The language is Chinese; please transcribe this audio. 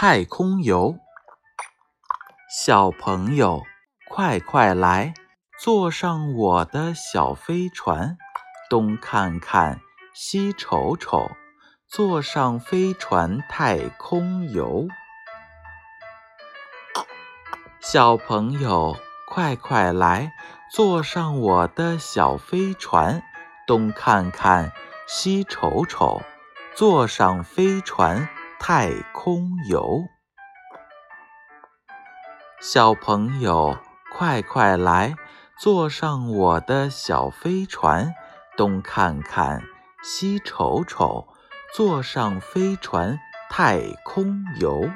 太空游。小朋友，快快来，坐上我的小飞船，东看看，西瞅瞅，坐上飞船太空游。小朋友，快快来，坐上我的小飞船，东看看，西瞅瞅，坐上飞船太空游。小朋友，快快来，坐上我的小飞船，东看看，西瞅瞅，坐上飞船太空游。